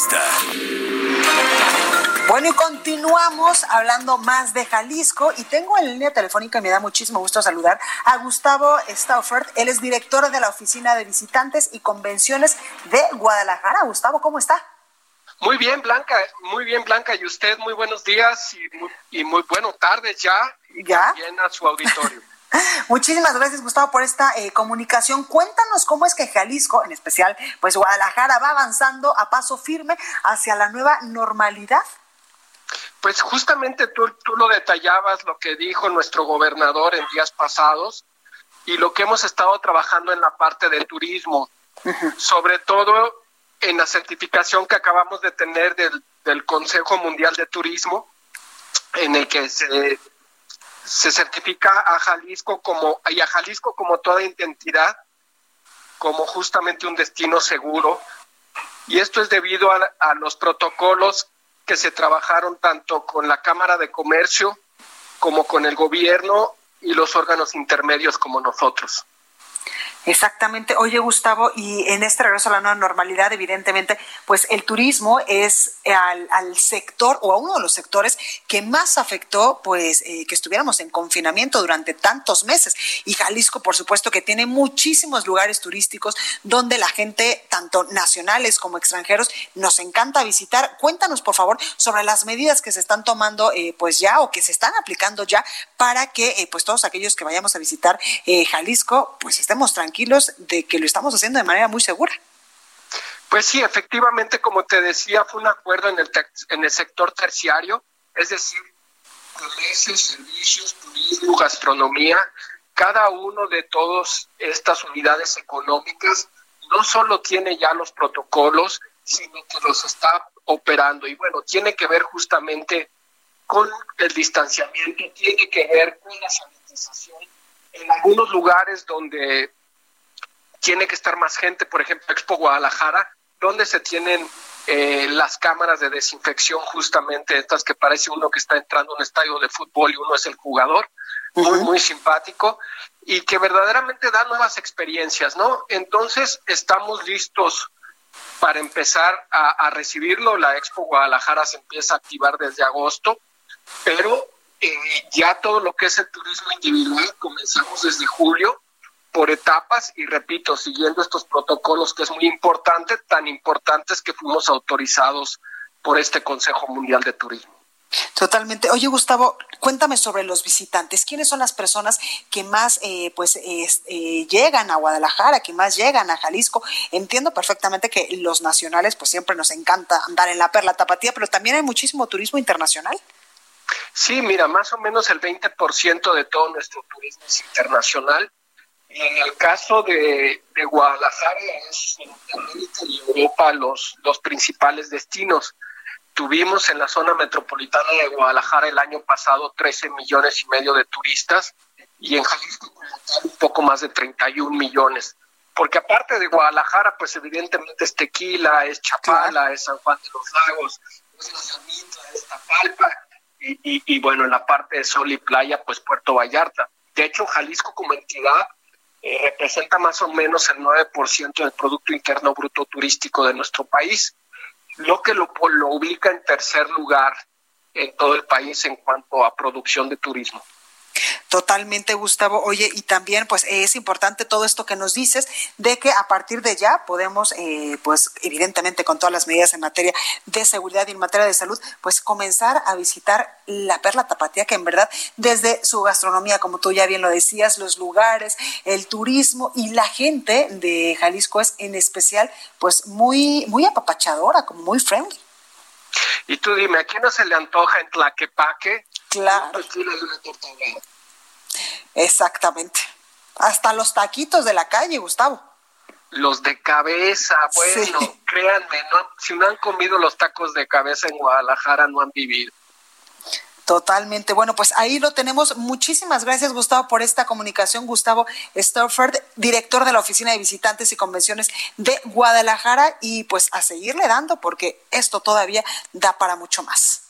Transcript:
Entrevista. Bueno, y continuamos hablando más de Jalisco y tengo en línea telefónica, y me da muchísimo gusto saludar a Gustavo Staufert. Él es director de la Oficina de Visitantes y Convenciones de Guadalajara. Gustavo, ¿cómo está? Muy bien, Blanca, muy bien, Blanca. Y usted, muy buenos días y muy, y muy buenas tardes ya. Y ¿Ya? también a su auditorio. Muchísimas gracias, Gustavo, por esta eh, comunicación. Cuéntanos cómo es que Jalisco, en especial, pues Guadalajara, va avanzando a paso firme hacia la nueva normalidad. Pues justamente tú, tú lo detallabas, lo que dijo nuestro gobernador en días pasados y lo que hemos estado trabajando en la parte de turismo, sobre todo en la certificación que acabamos de tener del, del Consejo Mundial de Turismo, en el que se, se certifica a Jalisco como y a Jalisco como toda identidad como justamente un destino seguro y esto es debido a, a los protocolos que se trabajaron tanto con la Cámara de Comercio como con el gobierno y los órganos intermedios como nosotros. Exactamente. Oye, Gustavo, y en este regreso a la nueva normalidad, evidentemente, pues el turismo es al, sector o a uno de los sectores que más afectó, pues, eh, que estuviéramos en confinamiento durante tantos meses. Y Jalisco, por supuesto, que tiene muchísimos lugares turísticos donde la gente, tanto nacionales como extranjeros, nos encanta visitar. Cuéntanos, por favor, sobre las medidas que se están tomando, eh, pues ya, o que se están aplicando ya, para que, eh, pues, todos aquellos que vayamos a visitar Jalisco, pues, estemos tranquilos de que lo estamos haciendo de manera muy segura. Pues sí, efectivamente, como te decía, fue un acuerdo en el, en el sector terciario, es decir, comercio, servicios, turismo, gastronomía, cada uno de todas estas unidades económicas no solo tiene ya los protocolos, sino que los está operando. Y bueno, tiene que ver justamente con el distanciamiento, tiene que ver con la sanitización. En algunos lugares donde tiene que estar más gente, por ejemplo, Expo Guadalajara, donde se tienen eh, las cámaras de desinfección, justamente estas que parece uno que está entrando a un estadio de fútbol y uno es el jugador, uh -huh. muy, muy simpático, y que verdaderamente da nuevas experiencias, ¿no? Entonces, estamos listos para empezar a, a recibirlo. La Expo Guadalajara se empieza a activar desde agosto, pero eh, ya todo lo que es el turismo individual comenzamos desde julio por etapas y repito, siguiendo estos protocolos que es muy importante, tan importantes que fuimos autorizados por este Consejo Mundial de Turismo. Totalmente. Oye, Gustavo, cuéntame sobre los visitantes. ¿Quiénes son las personas que más eh, pues eh, llegan a Guadalajara, que más llegan a Jalisco? Entiendo perfectamente que los nacionales pues siempre nos encanta andar en la perla tapatía, pero también hay muchísimo turismo internacional. Sí, mira, más o menos el 20% de todo nuestro turismo es internacional. Y en el caso de, de Guadalajara es Norteamérica y Europa los, los principales destinos. Tuvimos en la zona metropolitana de Guadalajara el año pasado 13 millones y medio de turistas y en Jalisco un poco más de 31 millones. Porque aparte de Guadalajara, pues evidentemente es Tequila, es Chapala, es San Juan de los Lagos, es La Samita, es Tapalpa y, y, y bueno, en la parte de sol y playa, pues Puerto Vallarta. De hecho, Jalisco como entidad eh, representa más o menos el 9% del Producto Interno Bruto Turístico de nuestro país, lo que lo, lo ubica en tercer lugar en todo el país en cuanto a producción de turismo. Totalmente, Gustavo. Oye, y también, pues, es importante todo esto que nos dices de que a partir de ya podemos, eh, pues, evidentemente con todas las medidas en materia de seguridad y en materia de salud, pues, comenzar a visitar la Perla Tapatía, que en verdad, desde su gastronomía, como tú ya bien lo decías, los lugares, el turismo y la gente de Jalisco es en especial, pues, muy, muy apapachadora, como muy friendly. Y tú dime, ¿a quién no se le antoja en Tlaquepaque? Claro. Exactamente. Hasta los taquitos de la calle, Gustavo. los de cabeza, bueno, créanme, no, si no han comido los tacos de cabeza en Guadalajara, no han vivido. Totalmente. Bueno, pues ahí lo tenemos. Muchísimas gracias, Gustavo, por esta comunicación. Gustavo Stauffer, director de la Oficina de Visitantes y Convenciones de Guadalajara. Y pues a seguirle dando, porque esto todavía da para mucho más.